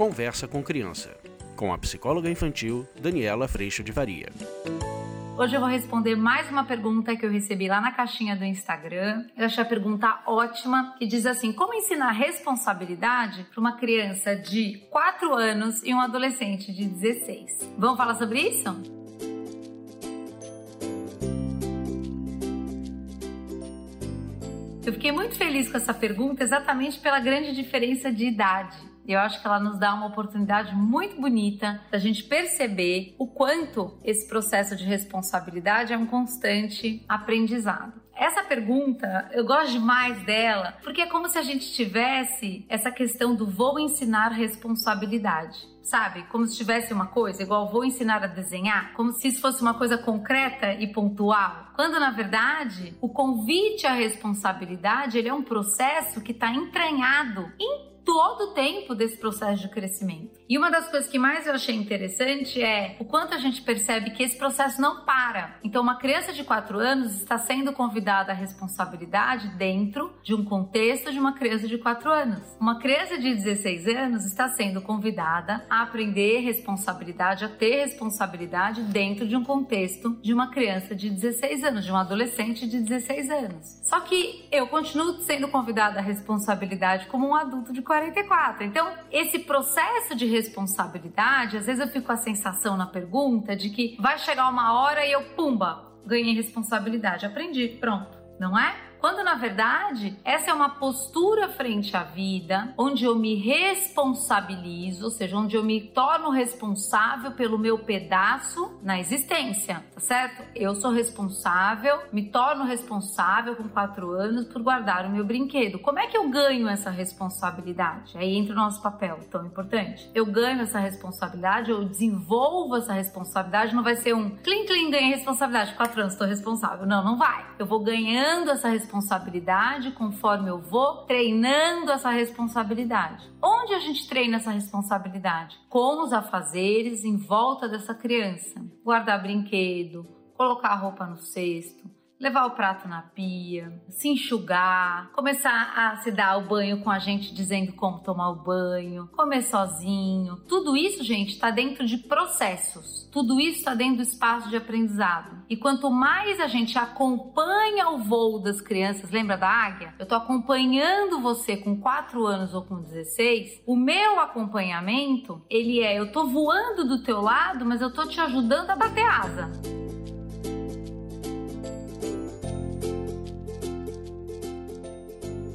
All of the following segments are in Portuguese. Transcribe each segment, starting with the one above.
Conversa com Criança, com a psicóloga infantil Daniela Freixo de Varia. Hoje eu vou responder mais uma pergunta que eu recebi lá na caixinha do Instagram. Eu achei a pergunta ótima, que diz assim: Como ensinar responsabilidade para uma criança de 4 anos e um adolescente de 16? Vamos falar sobre isso? Eu fiquei muito feliz com essa pergunta exatamente pela grande diferença de idade. Eu acho que ela nos dá uma oportunidade muito bonita da gente perceber o quanto esse processo de responsabilidade é um constante aprendizado. Essa pergunta, eu gosto demais dela, porque é como se a gente tivesse essa questão do vou ensinar responsabilidade. Sabe? Como se tivesse uma coisa, igual vou ensinar a desenhar, como se isso fosse uma coisa concreta e pontual. Quando na verdade, o convite à responsabilidade, ele é um processo que está entranhado em todo o tempo desse processo de crescimento. E uma das coisas que mais eu achei interessante é o quanto a gente percebe que esse processo não para. Então, uma criança de 4 anos está sendo convidada à responsabilidade dentro de um contexto de uma criança de 4 anos. Uma criança de 16 anos está sendo convidada a aprender responsabilidade, a ter responsabilidade dentro de um contexto de uma criança de 16 anos, de um adolescente de 16 anos. Só que eu continuo sendo convidada à responsabilidade como um adulto de 44. Então, esse processo de responsabilidade, às vezes eu fico com a sensação na pergunta de que vai chegar uma hora e eu, pumba, ganhei responsabilidade, aprendi, pronto, não é? Quando na verdade, essa é uma postura frente à vida, onde eu me responsabilizo, ou seja, onde eu me torno responsável pelo meu pedaço na existência, tá certo? Eu sou responsável, me torno responsável com quatro anos por guardar o meu brinquedo. Como é que eu ganho essa responsabilidade? Aí entra o nosso papel tão importante. Eu ganho essa responsabilidade, eu desenvolvo essa responsabilidade, não vai ser um clim clim ganhei responsabilidade, quatro anos estou responsável. Não, não vai. Eu vou ganhando essa responsabilidade responsabilidade conforme eu vou treinando essa responsabilidade. Onde a gente treina essa responsabilidade? Com os afazeres em volta dessa criança. Guardar brinquedo, colocar a roupa no cesto, levar o prato na pia, se enxugar, começar a se dar o banho com a gente dizendo como tomar o banho, comer sozinho. Tudo isso, gente, está dentro de processos. Tudo isso está dentro do espaço de aprendizado. E quanto mais a gente acompanha o voo das crianças, lembra da águia? Eu tô acompanhando você com 4 anos ou com 16. O meu acompanhamento, ele é eu tô voando do teu lado, mas eu tô te ajudando a bater asa.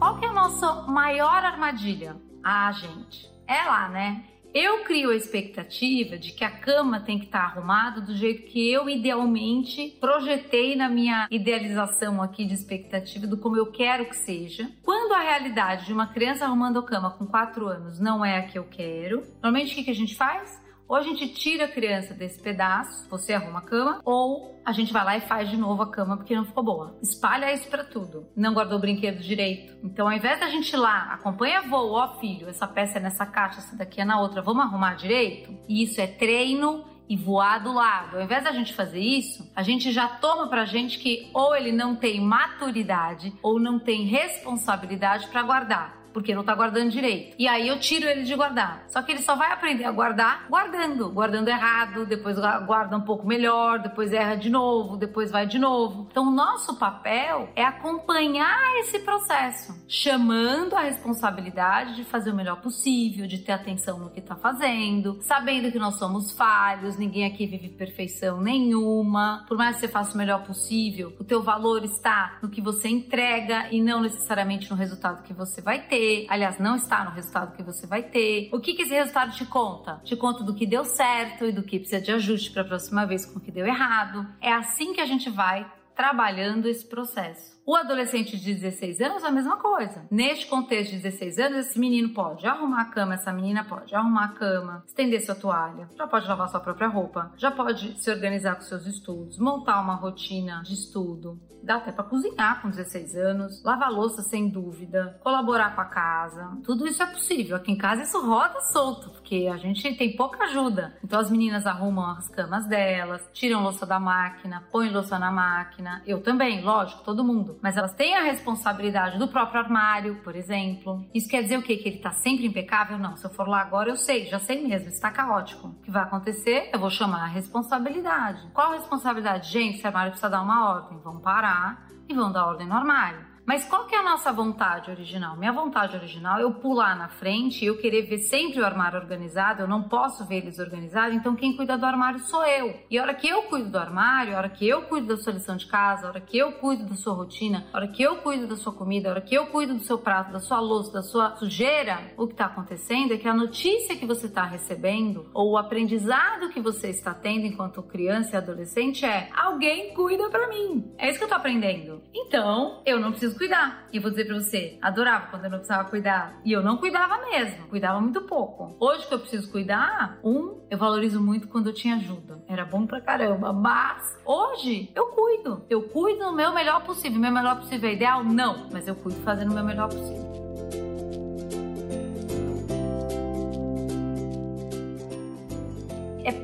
Qual que é a nossa maior armadilha? Ah, gente, é lá, né? Eu crio a expectativa de que a cama tem que estar arrumada do jeito que eu idealmente projetei na minha idealização aqui de expectativa do como eu quero que seja. Quando a realidade de uma criança arrumando a cama com 4 anos não é a que eu quero, normalmente o que, que a gente faz? Ou a gente tira a criança desse pedaço, você arruma a cama, ou a gente vai lá e faz de novo a cama porque não ficou boa. Espalha isso para tudo. Não guardou o brinquedo direito. Então, ao invés da gente ir lá, acompanha voo, ó filho, essa peça é nessa caixa, essa daqui é na outra, vamos arrumar direito? E isso é treino e voar do lado. Ao invés da gente fazer isso, a gente já toma pra gente que ou ele não tem maturidade ou não tem responsabilidade para guardar porque não tá guardando direito. E aí eu tiro ele de guardar. Só que ele só vai aprender a guardar guardando, guardando errado, depois guarda um pouco melhor, depois erra de novo, depois vai de novo. Então o nosso papel é acompanhar esse processo, chamando a responsabilidade de fazer o melhor possível, de ter atenção no que tá fazendo, sabendo que nós somos falhos, ninguém aqui vive perfeição nenhuma. Por mais que você faça o melhor possível, o teu valor está no que você entrega e não necessariamente no resultado que você vai ter ter, aliás, não está no resultado que você vai ter. O que, que esse resultado te conta? Te conta do que deu certo e do que precisa de ajuste para a próxima vez com o que deu errado. É assim que a gente vai trabalhando esse processo. O adolescente de 16 anos, a mesma coisa. Neste contexto de 16 anos, esse menino pode arrumar a cama, essa menina pode arrumar a cama, estender sua toalha, já pode lavar sua própria roupa, já pode se organizar com seus estudos, montar uma rotina de estudo, dá até para cozinhar com 16 anos, lavar louça sem dúvida, colaborar com a casa. Tudo isso é possível. Aqui em casa isso roda solto, porque a gente tem pouca ajuda. Então as meninas arrumam as camas delas, tiram louça da máquina, põem louça na máquina. Eu também, lógico, todo mundo mas elas têm a responsabilidade do próprio armário, por exemplo. Isso quer dizer o quê? Que ele tá sempre impecável? Não. Se eu for lá agora, eu sei, já sei mesmo, está caótico. O que vai acontecer? Eu vou chamar a responsabilidade. Qual a responsabilidade? Gente, esse armário precisa dar uma ordem. Vamos parar e vamos dar ordem no armário. Mas qual que é a nossa vontade original? Minha vontade original é eu pular na frente, eu querer ver sempre o armário organizado, eu não posso ver eles organizados, então quem cuida do armário sou eu. E a hora que eu cuido do armário, a hora que eu cuido da sua lição de casa, a hora que eu cuido da sua rotina, a hora que eu cuido da sua comida, a hora que eu cuido do seu prato, da sua louça, da sua sujeira, o que está acontecendo é que a notícia que você está recebendo ou o aprendizado que você está tendo enquanto criança e adolescente é alguém cuida para mim. É isso que eu tô aprendendo. Então, eu não preciso cuidar. E vou dizer pra você, adorava quando eu não precisava cuidar. E eu não cuidava mesmo, cuidava muito pouco. Hoje que eu preciso cuidar, um, eu valorizo muito quando eu tinha ajuda. Era bom pra caramba, mas hoje eu cuido. Eu cuido no meu melhor possível. Meu melhor possível é ideal? Não, mas eu cuido fazendo o meu melhor possível.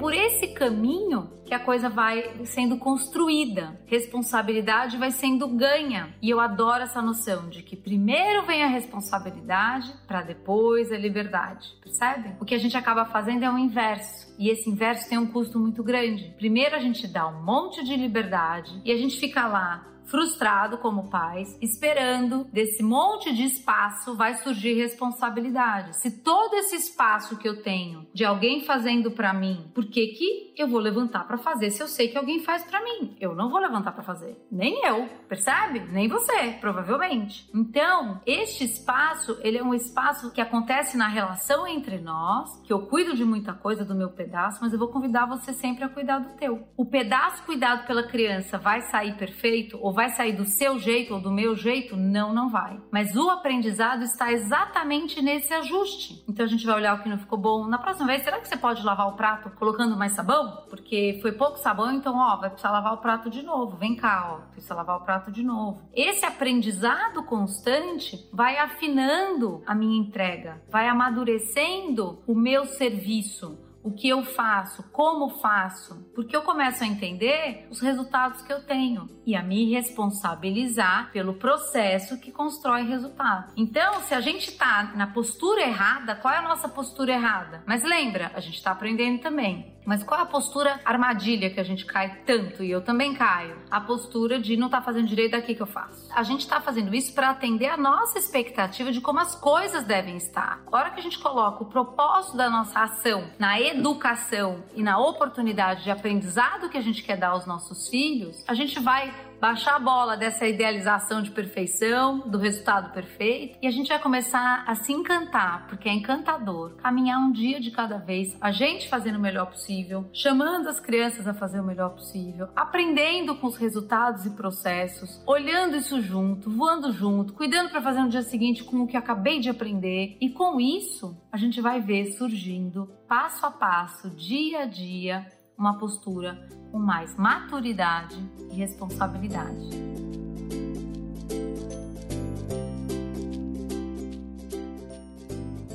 Por esse caminho que a coisa vai sendo construída, responsabilidade vai sendo ganha. E eu adoro essa noção de que primeiro vem a responsabilidade para depois a liberdade, percebe? O que a gente acaba fazendo é o inverso. E esse inverso tem um custo muito grande. Primeiro a gente dá um monte de liberdade e a gente fica lá frustrado como pais, esperando desse monte de espaço vai surgir responsabilidade. Se todo esse espaço que eu tenho de alguém fazendo para mim, por que que eu vou levantar para fazer se eu sei que alguém faz para mim? Eu não vou levantar para fazer, nem eu, percebe? Nem você, provavelmente. Então, este espaço, ele é um espaço que acontece na relação entre nós, que eu cuido de muita coisa do meu pedaço, mas eu vou convidar você sempre a cuidar do teu. O pedaço cuidado pela criança vai sair perfeito ou vai sair do seu jeito ou do meu jeito? Não, não vai. Mas o aprendizado está exatamente nesse ajuste. Então a gente vai olhar o que não ficou bom. Na próxima vez, será que você pode lavar o prato colocando mais sabão? Porque foi pouco sabão, então, ó, vai precisar lavar o prato de novo. Vem cá, ó, precisa lavar o prato de novo. Esse aprendizado constante vai afinando a minha entrega, vai amadurecendo o meu serviço o que eu faço, como faço, porque eu começo a entender os resultados que eu tenho e a me responsabilizar pelo processo que constrói resultado. Então, se a gente está na postura errada, qual é a nossa postura errada? Mas lembra, a gente está aprendendo também. Mas qual é a postura armadilha que a gente cai tanto e eu também caio? A postura de não tá fazendo direito daqui que eu faço. A gente está fazendo isso para atender a nossa expectativa de como as coisas devem estar. A hora que a gente coloca o propósito da nossa ação na educação e na oportunidade de aprendizado que a gente quer dar aos nossos filhos, a gente vai baixar a bola dessa idealização de perfeição, do resultado perfeito, e a gente vai começar a se encantar, porque é encantador caminhar um dia de cada vez, a gente fazendo o melhor possível, chamando as crianças a fazer o melhor possível, aprendendo com os resultados e processos, olhando isso junto, voando junto, cuidando para fazer no dia seguinte com o que acabei de aprender, e com isso a gente vai ver surgindo passo a passo, dia a dia, uma postura com mais maturidade e responsabilidade.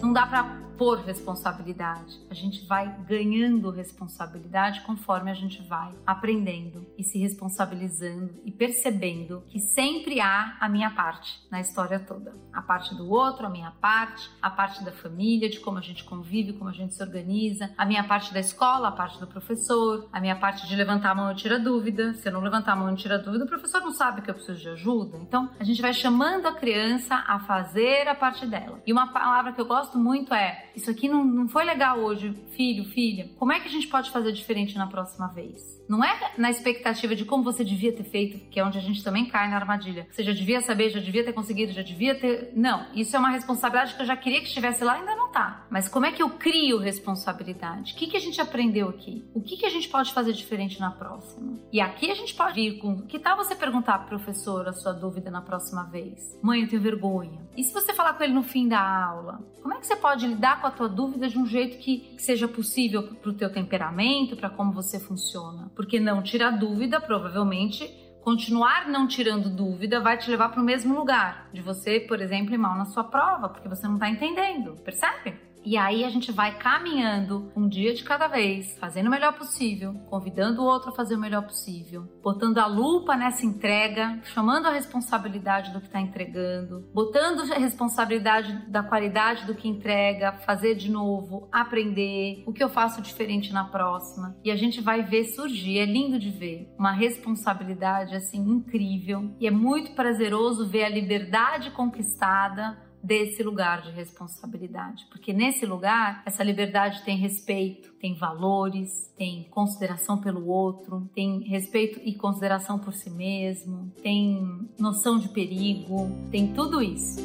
Não dá para por responsabilidade. A gente vai ganhando responsabilidade conforme a gente vai aprendendo e se responsabilizando e percebendo que sempre há a minha parte na história toda. A parte do outro, a minha parte, a parte da família, de como a gente convive, como a gente se organiza, a minha parte da escola, a parte do professor, a minha parte de levantar a mão e tirar dúvida. Se eu não levantar a mão e tirar dúvida, o professor não sabe que eu preciso de ajuda. Então, a gente vai chamando a criança a fazer a parte dela. E uma palavra que eu gosto muito é isso aqui não, não foi legal hoje, filho, filha. Como é que a gente pode fazer diferente na próxima vez? Não é na expectativa de como você devia ter feito, que é onde a gente também cai na armadilha. Você já devia saber, já devia ter conseguido, já devia ter. Não, isso é uma responsabilidade que eu já queria que estivesse lá ainda não tá. Mas como é que eu crio responsabilidade? O que, que a gente aprendeu aqui? O que, que a gente pode fazer diferente na próxima? E aqui a gente pode vir com. Que tal você perguntar pro professor a sua dúvida na próxima vez? Mãe, eu tenho vergonha. E se você falar com ele no fim da aula? Como é que você pode lidar com a tua dúvida de um jeito que seja possível pro teu temperamento, para como você funciona? porque não tirar dúvida, provavelmente continuar não tirando dúvida vai te levar para o mesmo lugar de você, por exemplo, ir mal na sua prova, porque você não está entendendo, percebe? E aí a gente vai caminhando um dia de cada vez, fazendo o melhor possível, convidando o outro a fazer o melhor possível, botando a lupa nessa entrega, chamando a responsabilidade do que está entregando, botando a responsabilidade da qualidade do que entrega, fazer de novo, aprender, o que eu faço diferente na próxima. E a gente vai ver surgir, é lindo de ver, uma responsabilidade assim incrível e é muito prazeroso ver a liberdade conquistada desse lugar de responsabilidade, porque nesse lugar essa liberdade tem respeito, tem valores, tem consideração pelo outro, tem respeito e consideração por si mesmo, tem noção de perigo, tem tudo isso.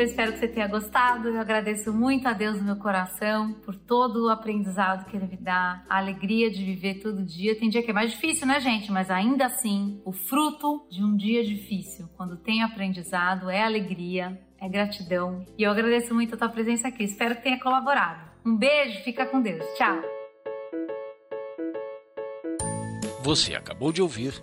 Eu espero que você tenha gostado. Eu agradeço muito a Deus no meu coração por todo o aprendizado que Ele me dá, a alegria de viver todo dia. Tem dia que é mais difícil, né, gente? Mas ainda assim, o fruto de um dia difícil, quando tem aprendizado, é alegria, é gratidão. E eu agradeço muito a tua presença aqui. Espero que tenha colaborado. Um beijo, fica com Deus. Tchau. Você acabou de ouvir